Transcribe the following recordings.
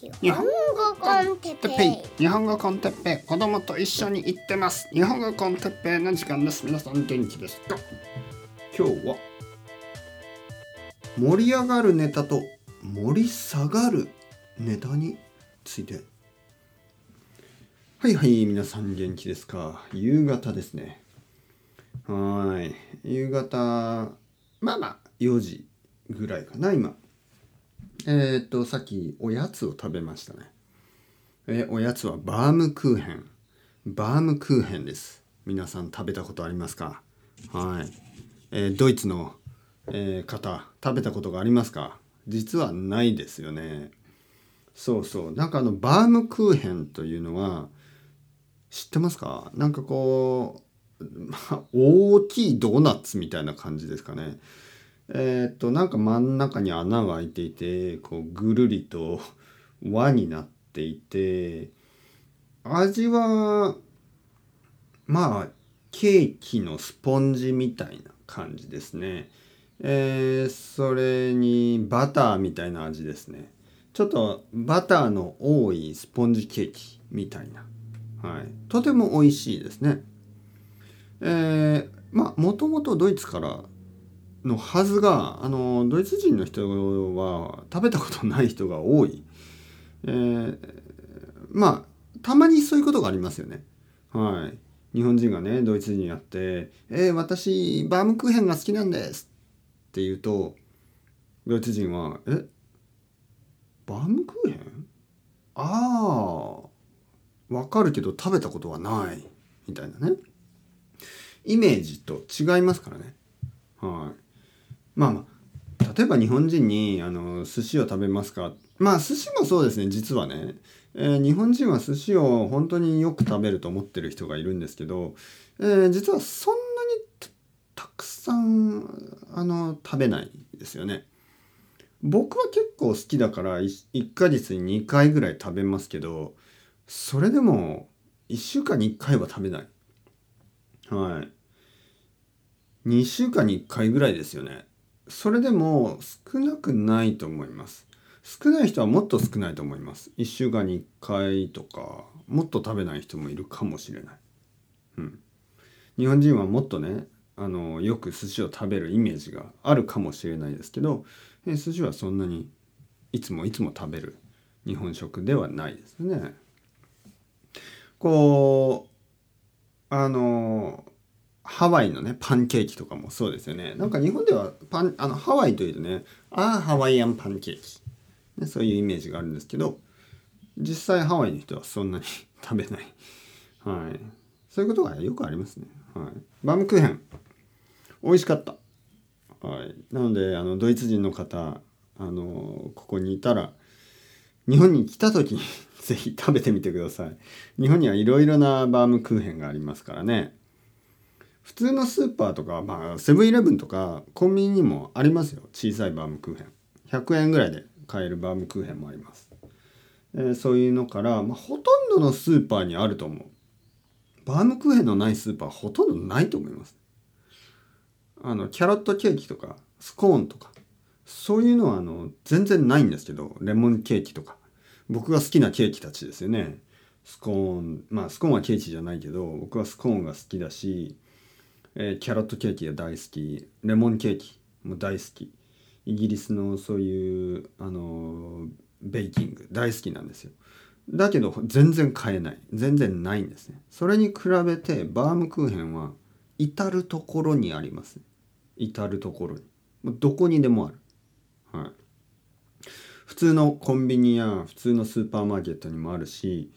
日本語コンテッペイ。日本語コンテッペイ。子供と一緒に行ってます。日本語コンテッペイの時間です。皆さん元気ですか？今日は。盛り上がるネタと盛り下がるネタについて。はいはい皆さん元気ですか？夕方ですね。はーい。夕方まあまあ4時ぐらいかな今えー、とさっきおやつを食べましたね。えおやつはバームクーヘン。バームクーヘンです。皆さん食べたことありますか？はい、えードイツの、え方食べたことがありますか？実はないですよね。そうそう。なんかあのバームクーヘンというのは知ってますか？なんかこう、ま、大きいドーナツみたいな感じですかね。えーっとなんか真ん中に穴が開いていてこうぐるりと 輪になっていて味はまあケーキのスポンジみたいな感じですね。えーそれにバターみたいな味ですね。ちょっとバターの多いスポンジケーキみたいな。はい。とても美味しいですね。えーまあもともとドイツからのはずがあのドイツ人の人は食べたことない人が多い、えーまあたまにそういうことがありますよね。はい。日本人がねドイツ人にやって「えー私バームクーヘンが好きなんです」って言うとドイツ人は「え？バームクーヘン？ああわかるけど食べたことはない」みたいなね。イメージと違いますからね。はい。まあまあ例えば日本人にあの寿司を食べますか。まあ寿司もそうですね実はね、えー日本人は寿司を本当によく食べると思ってる人がいるんですけど、えー実はそんなにたたくさんあの食べないですよね。僕は結構好きだから1ヶ月に2回ぐらい食べますけどそれでも1週間に1回は食べない。はい。2週間に1回ぐらいですよね。それでも少なくないと思います。少ない人はもっと少ないと思います。1週間に1回とかもっと食べない人もいるかもしれない。うん。日本人はもっとねあのよく寿司を食べるイメージがあるかもしれないですけどえ寿司はそんなにいつもいつも食べる日本食ではないですね。こうあのハワイのねパンケーキとかもそうですよね。なんか日本ではパンあのハワイというとねああハワイアンパンケーキ、ね、そういうイメージがあるんですけど実際ハワイの人はそんなに 食べない。はい。そういうことがよくありますね。はい。バームクーヘン。美味しかった。はい。なのであのドイツ人の方あのここにいたら日本に来た時に ぜひ食べてみてください。日本にはいろいろなバームクーヘンがありますからね。普通のスーパーとかまあセブンイレブンとかコンビニにもありますよ。小さいバームクーヘン。100円ぐらいで買えるバームクーヘンもあります、えーそういうのから、まあ、ほとんどのスーパーにあると思う。バームクーヘンのないスーパーほとんどないと思います。あのキャロットケーキとかスコーンとかそういうのはあの全然ないんですけどレモンケーキとか。僕が好きなケーキたちですよね。スコーンまあスコーンはケーキじゃないけど僕はスコーンが好きだし、えーキャロットケーキが大好き。レモンケーキも大好き。イギリスのそういうあのーベイキング大好きなんですよ。だけど全然買えない。全然ないんですね。それに比べてバームクーヘンは至る所にあります至る所に。どこにでもある。はい。普通のコンビニや普通のスーパーマーケットにもあるし、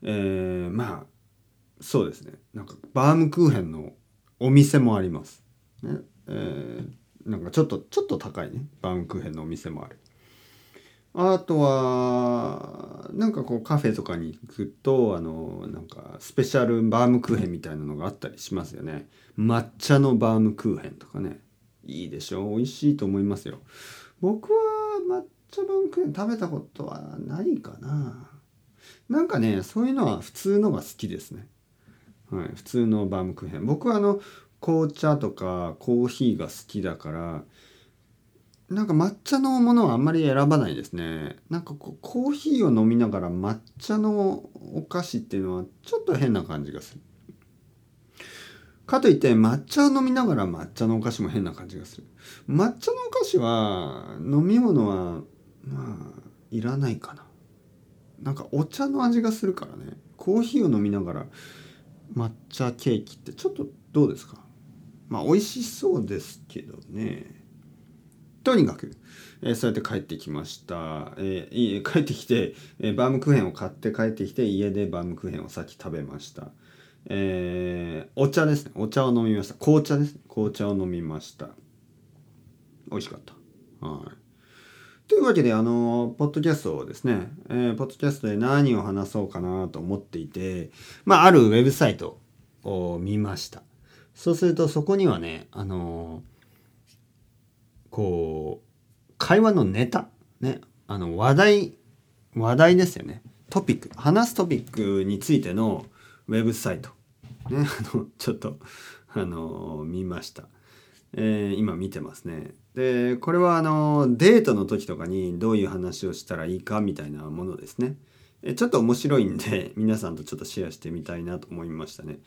えーまあそうですね。なんかバームクーヘンのお店もあります、ね。えーなんかちょっとちょっと高いね。バームクーヘンのお店もある。あとはなんかこうカフェとかに行くとあのなんかスペシャルバームクーヘンみたいなのがあったりしますよね。抹茶のバームクーヘンとかね。いいでしょ。美味しいと思いますよ。僕は抹茶バームクーヘン食べたことはないかな。なんかねそういうのは普通のが好きですね。はい普通のバームクーヘン僕はあの紅茶とかコーヒーが好きだからなんか抹茶のものはあんまり選ばないですね。なんかこうコーヒーを飲みながら抹茶のお菓子っていうのはちょっと変な感じがする。かといって抹茶を飲みながら抹茶のお菓子も変な感じがする。抹茶のお菓子は飲み物はまあいらないかな。なんかお茶の味がするからね。コーヒーを飲みながら抹茶ケーキってちょっとどうですか？まあ美味しそうですけどね。とにかく、えー、そうやって帰ってきました。えー、帰ってきて、えー、バームクーヘンを買って帰ってきて家でバームクーヘンをさっき食べました。えー、お茶ですね。お茶を飲みました。紅茶ですね。紅茶を飲みました。美味しかった。はい。というわけで、あの、ポッドキャストをですね、えー、ポッドキャストで何を話そうかなと思っていて、まあ、あるウェブサイトを見ました。そうすると、そこにはね、あのこう、会話のネタ、ね、あの、話題、話題ですよね。トピック、話すトピックについてのウェブサイト、ね、あの、ちょっと、あの見ました。えー、今見てますね。でこれはあのデートの時とかにどういう話をしたらいいかみたいなものですね。えちょっと面白いんで 皆さんとちょっとシェアしてみたいなと思いましたね。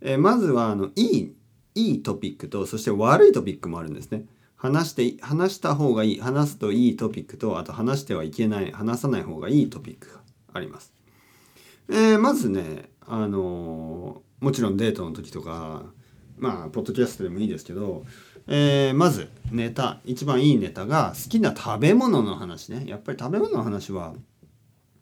えまずはあのいいいいトピックとそして悪いトピックもあるんですね。話して話した方がいい話すといいトピックとあと話してはいけない話さない方がいいトピックがあります。えー、まずねあの、もちろんデートの時とかまあポッドキャストでもいいですけどえー、まずネタ一番いいネタが好きな食べ物の話ね。やっぱり食べ物の話は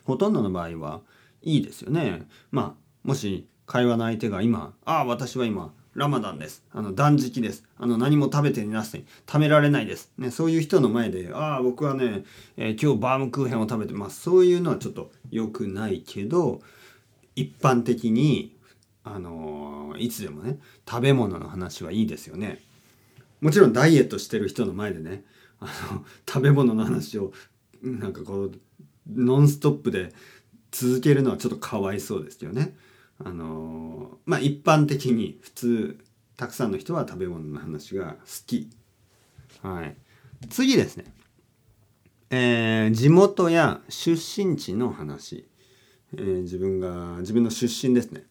ほとんどの場合はいいですよね。まあもし会話の相手が今「ああ私は今ラマダンです。あの断食です。あの何も食べていなすに食べられないです」ね、そういう人の前で「ああ僕はね、えー、今日バームクーヘンを食べてます」そういうのはちょっと良くないけど一般的にあのー、いつでもね食べ物の話はいいですよね。もちろんダイエットしてる人の前でねあの 食べ物の話をなんかこうノンストップで続けるのはちょっとかわいそうですよね。あのまあ一般的に普通たくさんの人は食べ物の話が好き。はい。次ですね。えー、地元や出身地の話、えー、自分が自分の出身ですね。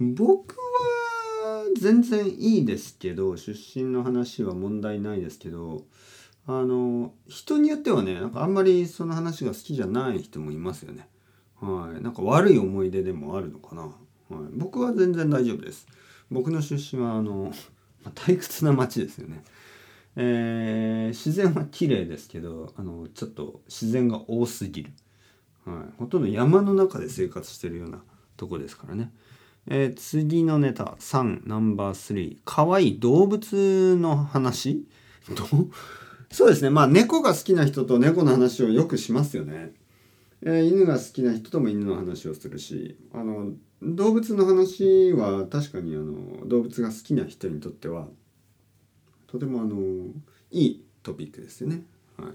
僕全然いいですけど出身の話は問題ないですけどあの人によってはねなんかあんまりその話が好きじゃない人もいますよね。はい、なんか悪い思い出でもあるのかな。はい、僕は全然大丈夫です。僕の出身はあの退屈な町ですよね。えー、自然は綺麗ですけどあのちょっと自然が多すぎる、はい、ほとんど山の中で生活してるようなとこですからね。えー、次のネタ3ナンバー3かわいい動物の話？そうですね。まあ猫が好きな人と猫の話をよくしますよね、えー、犬が好きな人とも犬の話をするし。あの動物の話は確かにあの動物が好きな人にとってはとてもあのいいトピックですよね、はい、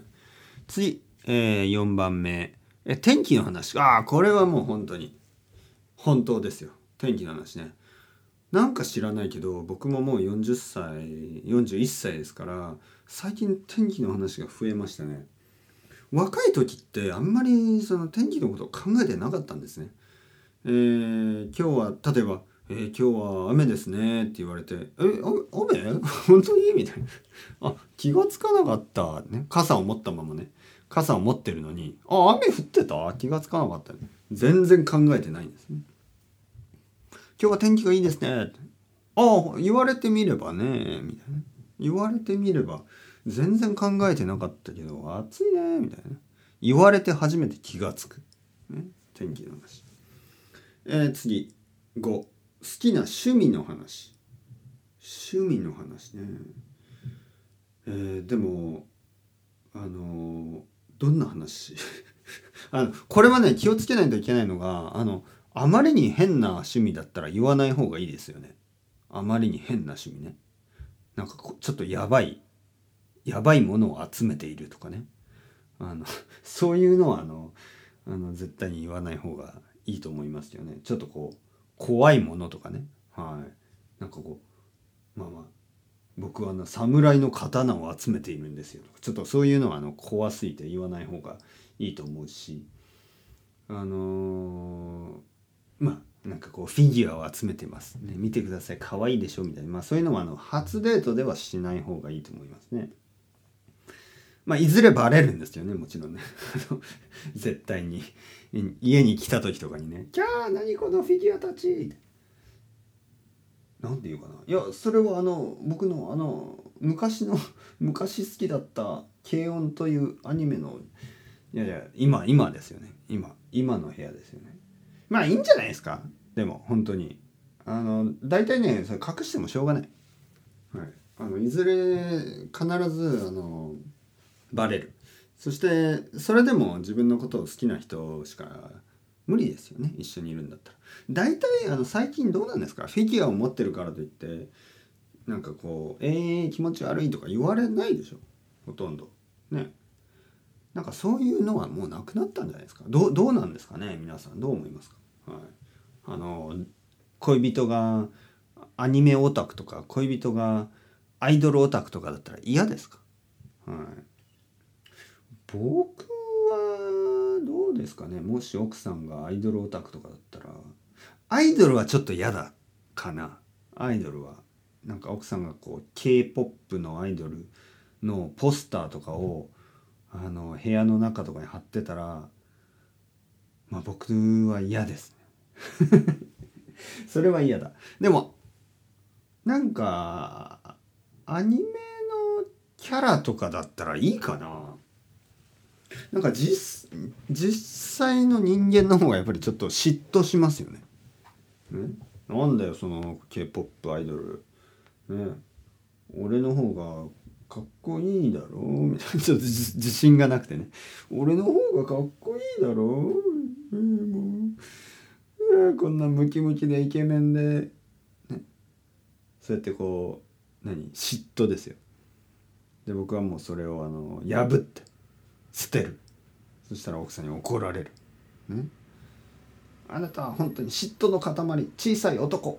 次、えー、4番目。え天気の話。ああこれはもう本当に本当ですよ。天気の話ね。なんか知らないけど僕ももう40歳41歳ですから最近天気の話が増えましたね。若い時ってあんまりその天気のことを考えてなかったんですね。えー、今日は例えば「えー、今日は雨ですね」って言われて「え雨 本当に?」みたいな。あ気が付かなかった。ね傘を持ったままね。傘を持ってるのに「あ雨降ってた？気が付かなかった、ね」全然考えてないんですね。今日は天気がいいですね。ああ、言われてみればね、みたいな。言われてみれば、全然考えてなかったけど、暑いね、みたいな。言われて初めて気がつく。ね、天気の話。えー、次、5。好きな趣味の話。趣味の話ね。えー、でも、あのー、どんな話？あの、これはね、気をつけないといけないのが、あの、あまりに変な趣味だったら言わない方がいいですよね。あまりに変な趣味ね。なんかちょっとやばい、やばいものを集めているとかね。あの、そういうのはあの、あの絶対に言わない方がいいと思いますよね。ちょっとこう、怖いものとかね。はい。なんかこう、まあまあ、僕はあの侍の刀を集めているんですよちょっとそういうのはあの怖すぎて言わない方がいいと思うしあのーまあなんかこうフィギュアを集めてます。ね見てください。可愛いでしょみたいな。まあそういうのはあの初デートではしない方がいいと思いますね。まあいずれバレるんですよね。もちろんね。絶対に。家に来た時とかにね「キャー何このフィギュアたち!」なんて言うかな。いやそれはあの僕のあの昔の 昔好きだった「軽音」というアニメのいやいや今今ですよね。今今の部屋ですよね。まあいいんじゃないですか？でも本当に。あの大体ねそれ隠してもしょうがない、はい、あのいずれ必ずあのバレる。そしてそれでも自分のことを好きな人しか無理ですよね。一緒にいるんだったら。大体あの最近どうなんですか？フィギュアを持ってるからといってなんかこう「えー、気持ち悪い」とか言われないでしょ？ほとんど。ね。なんかそういうのはもうなくなったんじゃないですか？どうどうなんですかね？皆さんどう思いますか、はい、あの恋人がアニメオタクとか恋人がアイドルオタクとかだったら嫌ですか、はい、僕はどうですかね？もし奥さんがアイドルオタクとかだったらアイドルはちょっと嫌だかな。アイドルは。なんか奥さんがこう K-POP のアイドルのポスターとかをあの部屋の中とかに貼ってたらまあ僕は嫌ですね。それは嫌だ。でもなんかアニメのキャラとかだったらいいかな。なんか実実際の人間の方がやっぱりちょっと嫉妬しますよね。ね？なんだよその k p o p アイドル。ね？俺の方がかっこいいだろみたいなちょっと自信がなくてね。俺の方がかっこいいだろう、もう。こんなムキムキでイケメンで、ね、そうやってこう何？嫉妬ですよ。で僕はもうそれをあの破って。捨てる。そしたら奥さんに怒られる、ね、あなたは本当に嫉妬の塊。小さい男。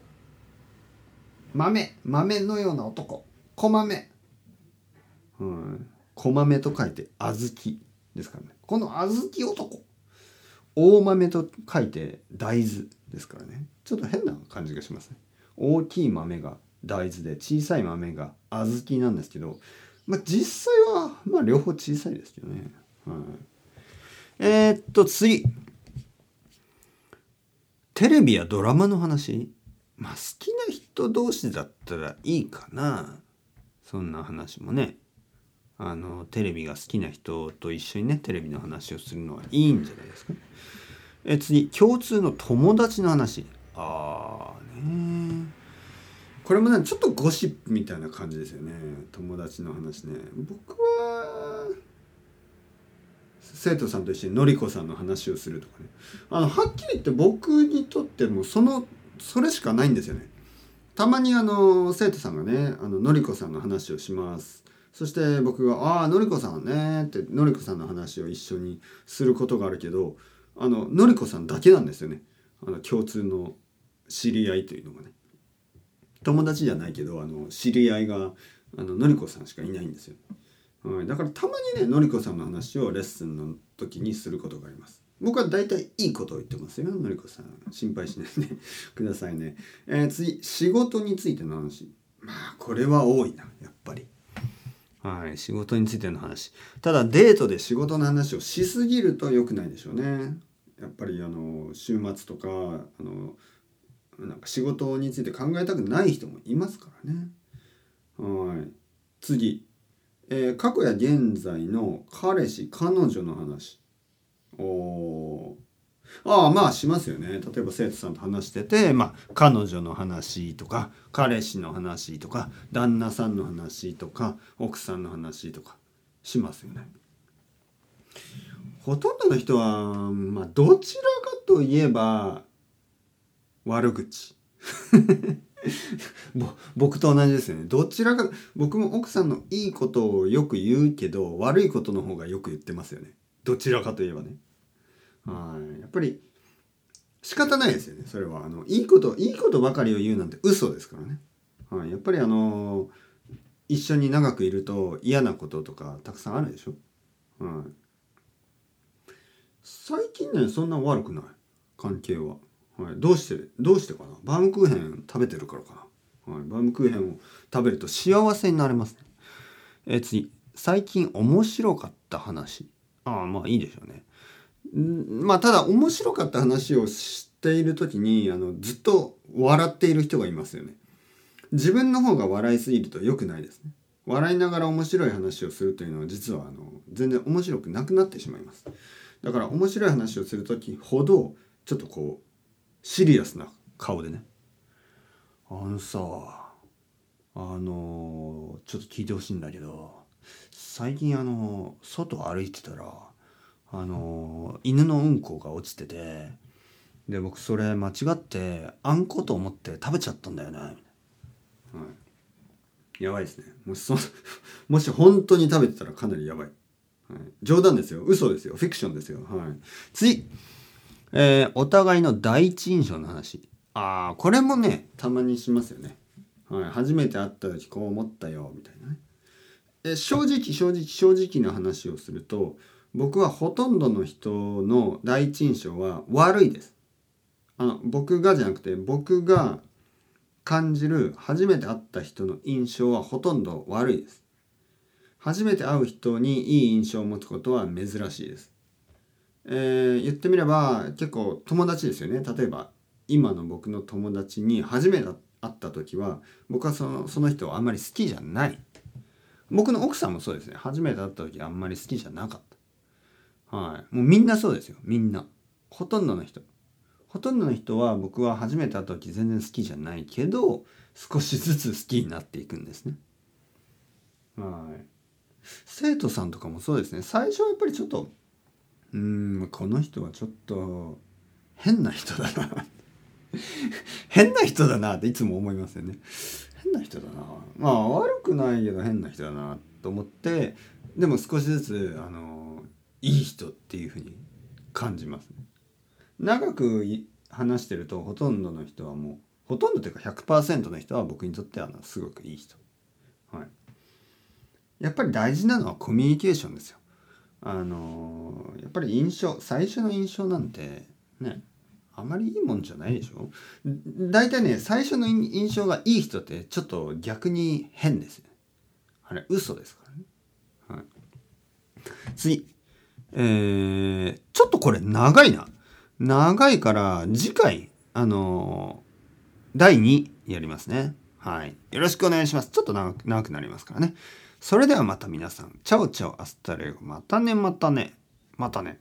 豆。豆のような男。小豆、小豆と書いて小豆ですからね。この小豆男。大豆と書いて大豆ですからね。ちょっと変な感じがしますね。大きい豆が大豆で小さい豆が小豆なんですけど、まあ、実際はまあ両方小さいですけどね、はい、えー、っと次。テレビやドラマの話？まあ好きな人同士だったらいいかな。そんな話もね。あのテレビが好きな人と一緒にねテレビの話をするのはいいんじゃないですか。え次共通の友達の話。ああねこれもねちょっとゴシップみたいな感じですよね。友達の話ね。僕は生徒さんと一緒にのりこさんの話をするとかね。あのはっきり言って僕にとってもそのそれしかないんですよね。たまにあの生徒さんがねあののりこさんの話をしますそして僕が「ああのりこさんね」ってのりこさんの話を一緒にすることがあるけどあののりこさんだけなんですよね。あの共通の知り合いというのがね。友達じゃないけどあの知り合いがあののりこさんしかいないんですよ、はい、だからたまにねのりこさんの話をレッスンの時にすることがあります。僕は大体いいことを言ってますよ。のりこさん心配しないで。くださいね、えー、次仕事についての話。まあこれは多いなやっぱり。はい、仕事についての話。ただデートで仕事の話をしすぎると良くないでしょうね。やっぱりあの週末とかあのなんか仕事について考えたくない人もいますからね。はい。次、えー、過去や現在の彼氏彼女の話。おああまあしますよね。例えば生徒さんと話してて、まあ、彼女の話とか彼氏の話とか旦那さんの話とか奥さんの話とかしますよね。ほとんどの人は、まあ、どちらかといえば悪口。僕と同じですよね。どちらか僕も奥さんのいいことをよく言うけど悪いことの方がよく言ってますよね。どちらかといえばね。はい。やっぱり仕方ないですよねそれは。あのいいこといいことばかりを言うなんて嘘ですからね、はい、やっぱりあの一緒に長くいると嫌なこととかたくさんあるでしょ、はい、最近ねそんな悪くない。関係は、はい、どうしてどうしてかな。バームクーヘン食べてるからかな、はい、バームクーヘンを食べると幸せになれますね。え次。最近面白かった話。ああまあいいでしょうね。まあただ面白かった話をしている時にあのずっと笑っている人がいますよね。自分の方が笑いすぎると良くないですね。笑いながら面白い話をするというのは実はあの全然面白くなくなってしまいます。だから面白い話をする時ほどちょっとこうシリアスな顔でね。あのさあのちょっと聞いてほしいんだけど最近あの外歩いてたらあの犬のうんこが落ちててで僕それ間違ってあんこと思って食べちゃったんだよね、はい、やばいですね。もしそ もし本当に食べてたらかなりやばい、はい、冗談ですよ。嘘ですよ。フィクションですよ。はい。次。えー、お互いの第一印象の話。ああこれもねたまにしますよね、はい、初めて会った時こう思ったよみたいなね。え正直正直正直な話をすると僕はほとんどの人の第一印象は悪いです。あの僕がじゃなくて僕が感じる初めて会った人の印象はほとんど悪いです。初めて会う人にいい印象を持つことは珍しいです。えー、言ってみれば結構友達ですよね。例えば今の僕の友達に初めて会った時は僕はそのその人をあんまり好きじゃない。僕の奥さんもそうですね初めて会った時あんまり好きじゃなかったはい。もうみんなそうですよ。みんな。ほとんどの人。ほとんどの人は僕は初めて会った時全然好きじゃないけど少しずつ好きになっていくんですね。はい。生徒さんとかもそうですね。最初はやっぱりちょっとうんこの人はちょっと変な人だな変な人だなっていつも思いますよね。変な人だな。まあ悪くないけど変な人だなと思ってでも少しずつあのいい人っていうふうに感じますね。長く話してるとほとんどの人はもうほとんどというか100%の人は僕にとってはすごくいい人。はい。やっぱり大事なのはコミュニケーションですよ。あのやっぱり印象最初の印象なんてねあまりいいもんじゃないでしょ。大体ね最初の印象がいい人ってちょっと逆に変ですね。あれ嘘ですからね、はい、次。えー、ちょっとこれ長いな。長いから次回あのー、第2やりますね。はい。よろしくお願いします。ちょっと長く長くなりますからね。それではまた皆さん。 Ciao ciao hasta luego。またねまたね。またね。